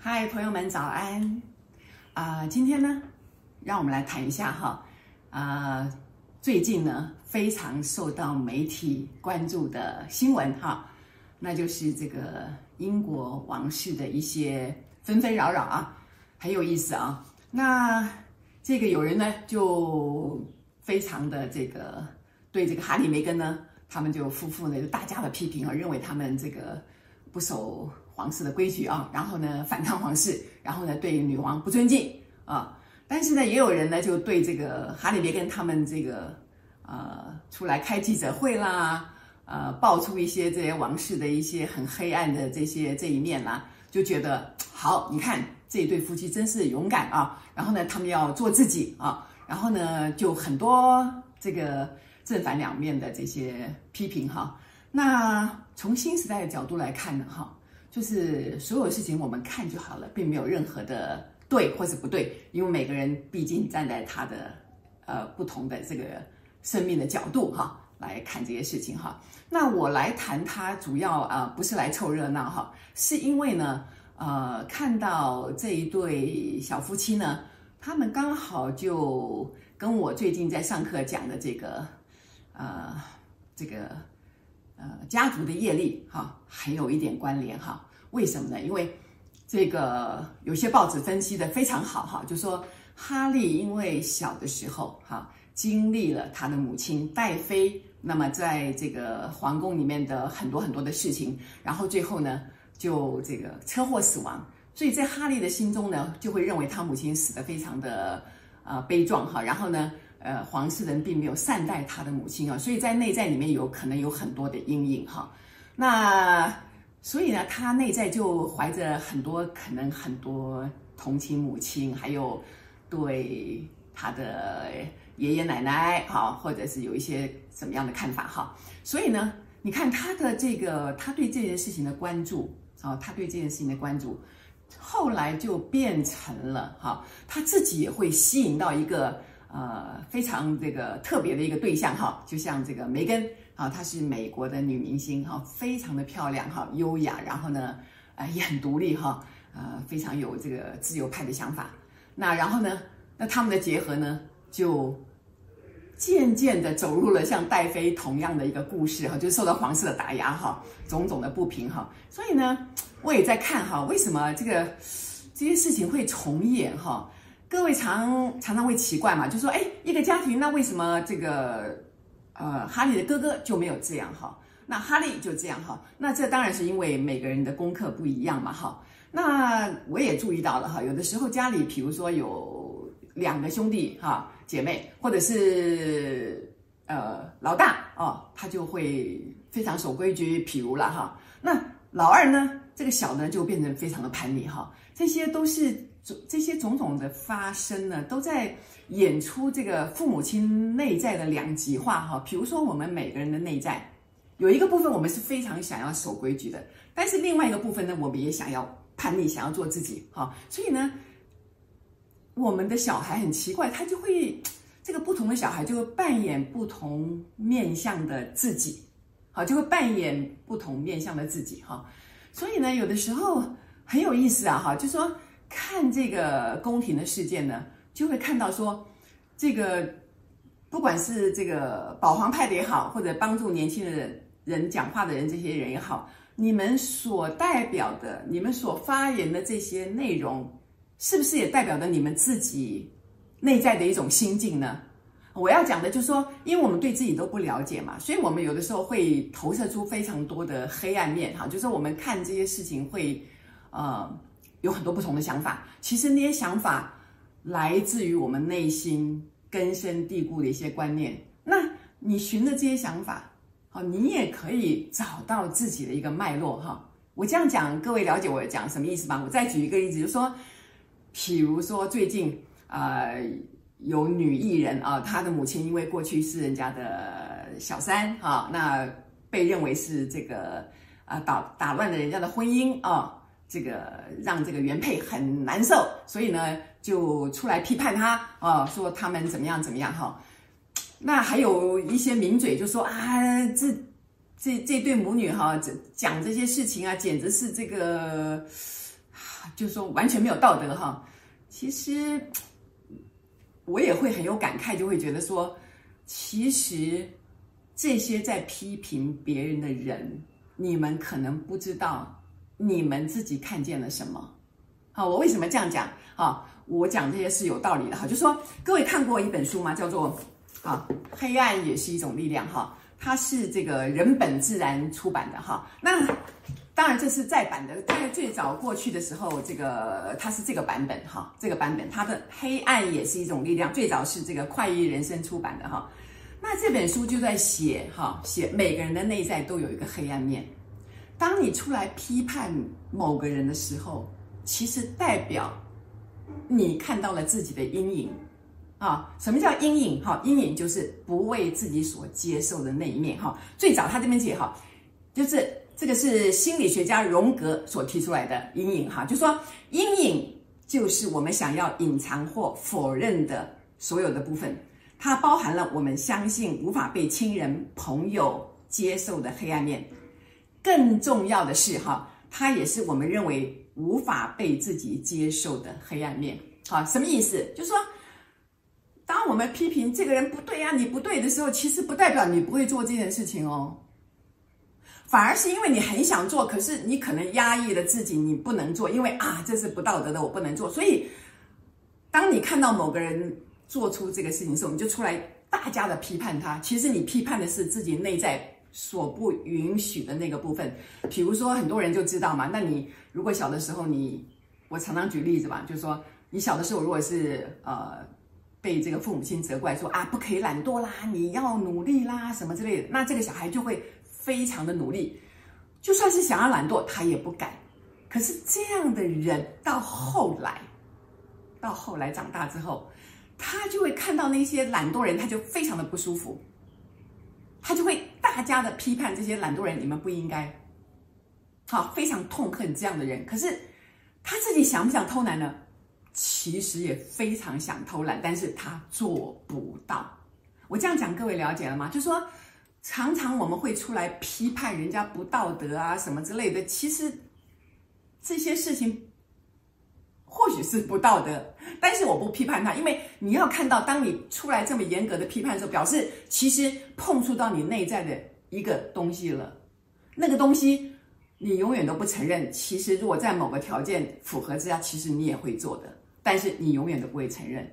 嗨，朋友们，早安！啊、今天呢，让我们来谈一下哈，啊、最近呢非常受到媒体关注的新闻哈，那就是这个英国王室的一些纷纷扰扰啊，很有意思啊。那这个有人呢就非常的这个对这个哈利梅根呢，他们就夫妇呢就大加的批评啊，认为他们这个不守。皇室的规矩啊，然后呢反抗皇室，然后呢对女王不尊敬啊，但是呢也有人呢就对这个哈利梅根他们这个呃出来开记者会啦，呃爆出一些这些王室的一些很黑暗的这些这一面啦，就觉得好，你看这一对夫妻真是勇敢啊，然后呢他们要做自己啊，然后呢就很多这个正反两面的这些批评哈，那从新时代的角度来看呢哈。就是所有事情我们看就好了，并没有任何的对或是不对，因为每个人毕竟站在他的呃不同的这个生命的角度哈来看这些事情哈。那我来谈他主要啊、不是来凑热闹哈，是因为呢呃看到这一对小夫妻呢，他们刚好就跟我最近在上课讲的这个呃这个。呃，家族的业力哈，还有一点关联哈。为什么呢？因为这个有些报纸分析的非常好哈，就说哈利因为小的时候哈，经历了他的母亲戴妃，那么在这个皇宫里面的很多很多的事情，然后最后呢，就这个车祸死亡，所以在哈利的心中呢，就会认为他母亲死得非常的呃悲壮哈，然后呢。呃，黄世仁并没有善待他的母亲啊，所以在内在里面有可能有很多的阴影哈。那所以呢，他内在就怀着很多可能很多同情母亲，还有对他的爷爷奶奶哈，或者是有一些什么样的看法哈。所以呢，你看他的这个他对这件事情的关注啊，他对这件事情的关注，后来就变成了哈，他自己也会吸引到一个。呃，非常这个特别的一个对象哈，就像这个梅根啊，她是美国的女明星哈，非常的漂亮哈，优雅，然后呢，呃，也很独立哈，呃，非常有这个自由派的想法。那然后呢，那他们的结合呢，就渐渐的走入了像戴妃同样的一个故事哈，就受到皇室的打压哈，种种的不平哈。所以呢，我也在看哈，为什么这个这些事情会重演哈？各位常常常会奇怪嘛，就说，哎，一个家庭，那为什么这个，呃，哈利的哥哥就没有这样哈？那哈利就这样哈？那这当然是因为每个人的功课不一样嘛哈。那我也注意到了哈，有的时候家里，比如说有两个兄弟哈姐妹，或者是呃老大哦，他就会非常守规矩，譬如了哈。那老二呢，这个小呢就变成非常的叛逆哈，这些都是。这些种种的发生呢，都在演出这个父母亲内在的两极化哈。比如说，我们每个人的内在有一个部分，我们是非常想要守规矩的，但是另外一个部分呢，我们也想要叛逆，想要做自己哈。所以呢，我们的小孩很奇怪，他就会这个不同的小孩就会扮演不同面向的自己，好，就会扮演不同面向的自己哈。所以呢，有的时候很有意思啊哈，就说。看这个宫廷的事件呢，就会看到说，这个不管是这个保皇派的也好，或者帮助年轻的人讲话的人，这些人也好，你们所代表的、你们所发言的这些内容，是不是也代表着你们自己内在的一种心境呢？我要讲的就是说，因为我们对自己都不了解嘛，所以我们有的时候会投射出非常多的黑暗面，哈，就是我们看这些事情会，呃。有很多不同的想法，其实那些想法来自于我们内心根深蒂固的一些观念。那你循着这些想法，好，你也可以找到自己的一个脉络哈。我这样讲，各位了解我讲什么意思吗？我再举一个例子，就是说，譬如说最近啊、有女艺人啊，她的母亲因为过去是人家的小三啊，那被认为是这个啊打打乱了人家的婚姻啊。这个让这个原配很难受，所以呢就出来批判他啊，说他们怎么样怎么样哈。那还有一些名嘴就说啊，这这这对母女哈，这讲这些事情啊，简直是这个，就说完全没有道德哈。其实我也会很有感慨，就会觉得说，其实这些在批评别人的人，你们可能不知道，你们自己看见了什么。好，我为什么这样讲？好，我讲这些是有道理的哈。就说各位看过一本书吗？叫做。啊，黑暗也是一种力量哈，它是这个人本自然出版的哈。那当然这是再版的，在最早过去的时候，这个它是这个版本哈，这个版本它的黑暗也是一种力量，最早是这个快意人生出版的哈。那这本书就在写哈，写每个人的内在都有一个黑暗面。当你出来批判某个人的时候，其实代表你看到了自己的阴影。啊，什么叫阴影？哈，阴影就是不为自己所接受的那一面。哈，最早他这边写哈，就是这个是心理学家荣格所提出来的阴影。哈，就说阴影就是我们想要隐藏或否认的所有的部分，它包含了我们相信无法被亲人朋友接受的黑暗面。更重要的是，哈，它也是我们认为无法被自己接受的黑暗面。好，什么意思？就是说。当我们批评这个人不对呀，你不对的时候，其实不代表你不会做这件事情哦，反而是因为你很想做，可是你可能压抑了自己，你不能做，因为啊，这是不道德的，我不能做。所以，当你看到某个人做出这个事情的时候，你就出来大家的批判他。其实你批判的是自己内在所不允许的那个部分。比如说，很多人就知道嘛，那你如果小的时候你，我常常举例子吧，就是说你小的时候如果是呃。被这个父母亲责怪说啊，不可以懒惰啦，你要努力啦，什么之类的，那这个小孩就会非常的努力，就算是想要懒惰，他也不敢。可是这样的人到后来，到后来长大之后，他就会看到那些懒惰人，他就非常的不舒服，他就会大家的批判这些懒惰人，你们不应该，好，非常痛恨这样的人。可是他自己想不想偷懒呢？其实也非常想偷懒，但是他做不到。我这样讲，各位了解了吗？就说，常常我们会出来批判人家不道德啊，什么之类的。其实这些事情或许是不道德，但是我不批判他，因为你要看到，当你出来这么严格的批判的时候，表示其实碰触到你内在的一个东西了。那个东西你永远都不承认。其实如果在某个条件符合之下，其实你也会做的。但是你永远都不会承认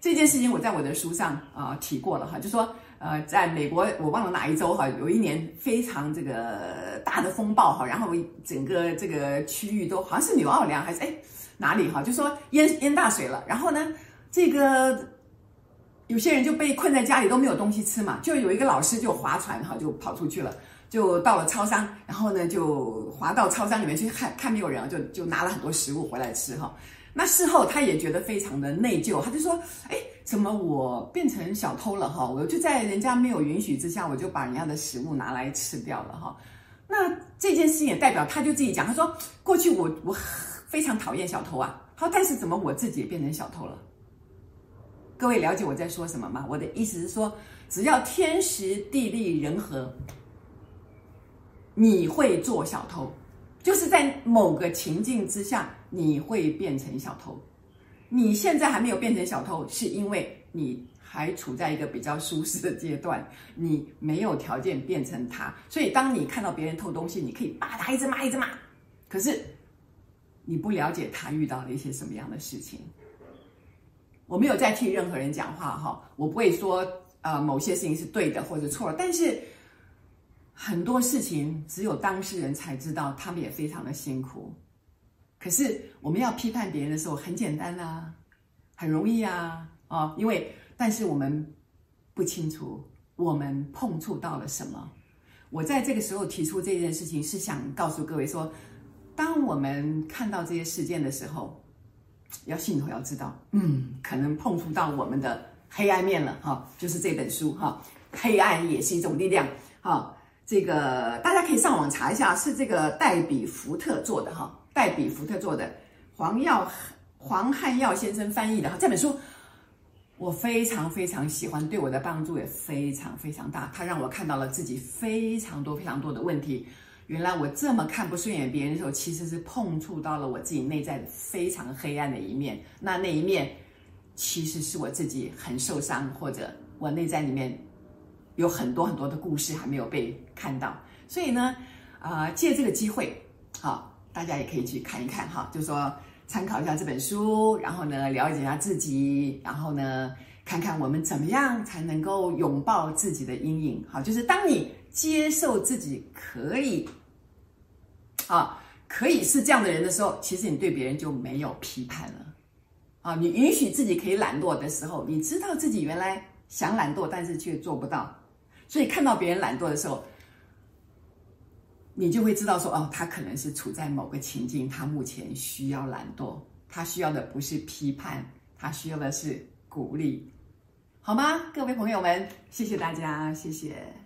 这件事情。我在我的书上啊、提过了哈，就说呃，在美国我忘了哪一周哈，有一年非常这个大的风暴哈，然后整个这个区域都好像是纽奥良还是哎哪里哈，就说淹淹大水了。然后呢，这个有些人就被困在家里都没有东西吃嘛，就有一个老师就划船哈，就跑出去了。就到了超商，然后呢，就滑到超商里面去看看没有人，就就拿了很多食物回来吃哈。那事后他也觉得非常的内疚，他就说：“哎，怎么我变成小偷了哈？我就在人家没有允许之下，我就把人家的食物拿来吃掉了哈。”那这件事情也代表他就自己讲，他说：“过去我我非常讨厌小偷啊，好，但是怎么我自己也变成小偷了？”各位了解我在说什么吗？我的意思是说，只要天时地利人和。你会做小偷，就是在某个情境之下，你会变成小偷。你现在还没有变成小偷，是因为你还处在一个比较舒适的阶段，你没有条件变成他。所以，当你看到别人偷东西，你可以骂他，一直骂，一直骂。可是，你不了解他遇到了一些什么样的事情。我没有在替任何人讲话哈，我不会说呃某些事情是对的或者错了，但是。很多事情只有当事人才知道，他们也非常的辛苦。可是我们要批判别人的时候，很简单啊，很容易啊，哦，因为但是我们不清楚我们碰触到了什么。我在这个时候提出这件事情，是想告诉各位说，当我们看到这些事件的时候，要心里头要知道，嗯，可能碰触到我们的黑暗面了，哈，就是这本书，哈，黑暗也是一种力量，哈。这个大家可以上网查一下，是这个戴比福特做的哈，戴比福特做的，黄耀黄汉耀先生翻译的哈。这本书我非常非常喜欢，对我的帮助也非常非常大。它让我看到了自己非常多非常多的问题。原来我这么看不顺眼别人的时候，其实是碰触到了我自己内在非常黑暗的一面。那那一面，其实是我自己很受伤，或者我内在里面有很多很多的故事还没有被看到。所以呢，啊、借这个机会，好，大家也可以去看一看哈，就说。参考一下这本书，然后呢，了解一下自己，然后呢，看看我们怎么样才能够拥抱自己的阴影。好，就是当你接受自己可以，啊，可以是这样的人的时候，其实你对别人就没有批判了。啊，你允许自己可以懒惰的时候，你知道自己原来想懒惰，但是却做不到，所以看到别人懒惰的时候。你就会知道说，哦，他可能是处在某个情境，他目前需要懒惰，他需要的不是批判，他需要的是鼓励，好吗？各位朋友们，谢谢大家，谢谢。